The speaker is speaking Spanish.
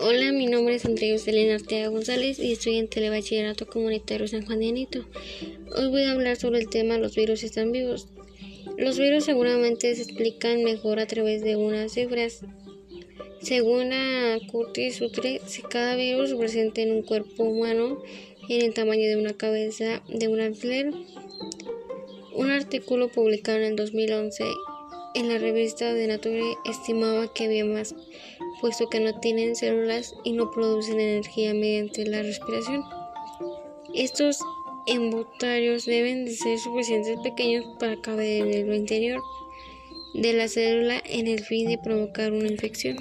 Hola, mi nombre es Andrea Elena Arteaga González y estoy en Telebachillerato Comunitario San Juan de Anito. Hoy voy a hablar sobre el tema Los virus están vivos. Los virus seguramente se explican mejor a través de unas cifras. Según Curtis Sutre, si cada virus presente en un cuerpo humano en el tamaño de una cabeza de un alfiler, un artículo publicado en el 2011 en la revista de Nature estimaba que había más, puesto que no tienen células y no producen energía mediante la respiración. Estos embutarios deben de ser suficientes pequeños para caber en el interior de la célula en el fin de provocar una infección.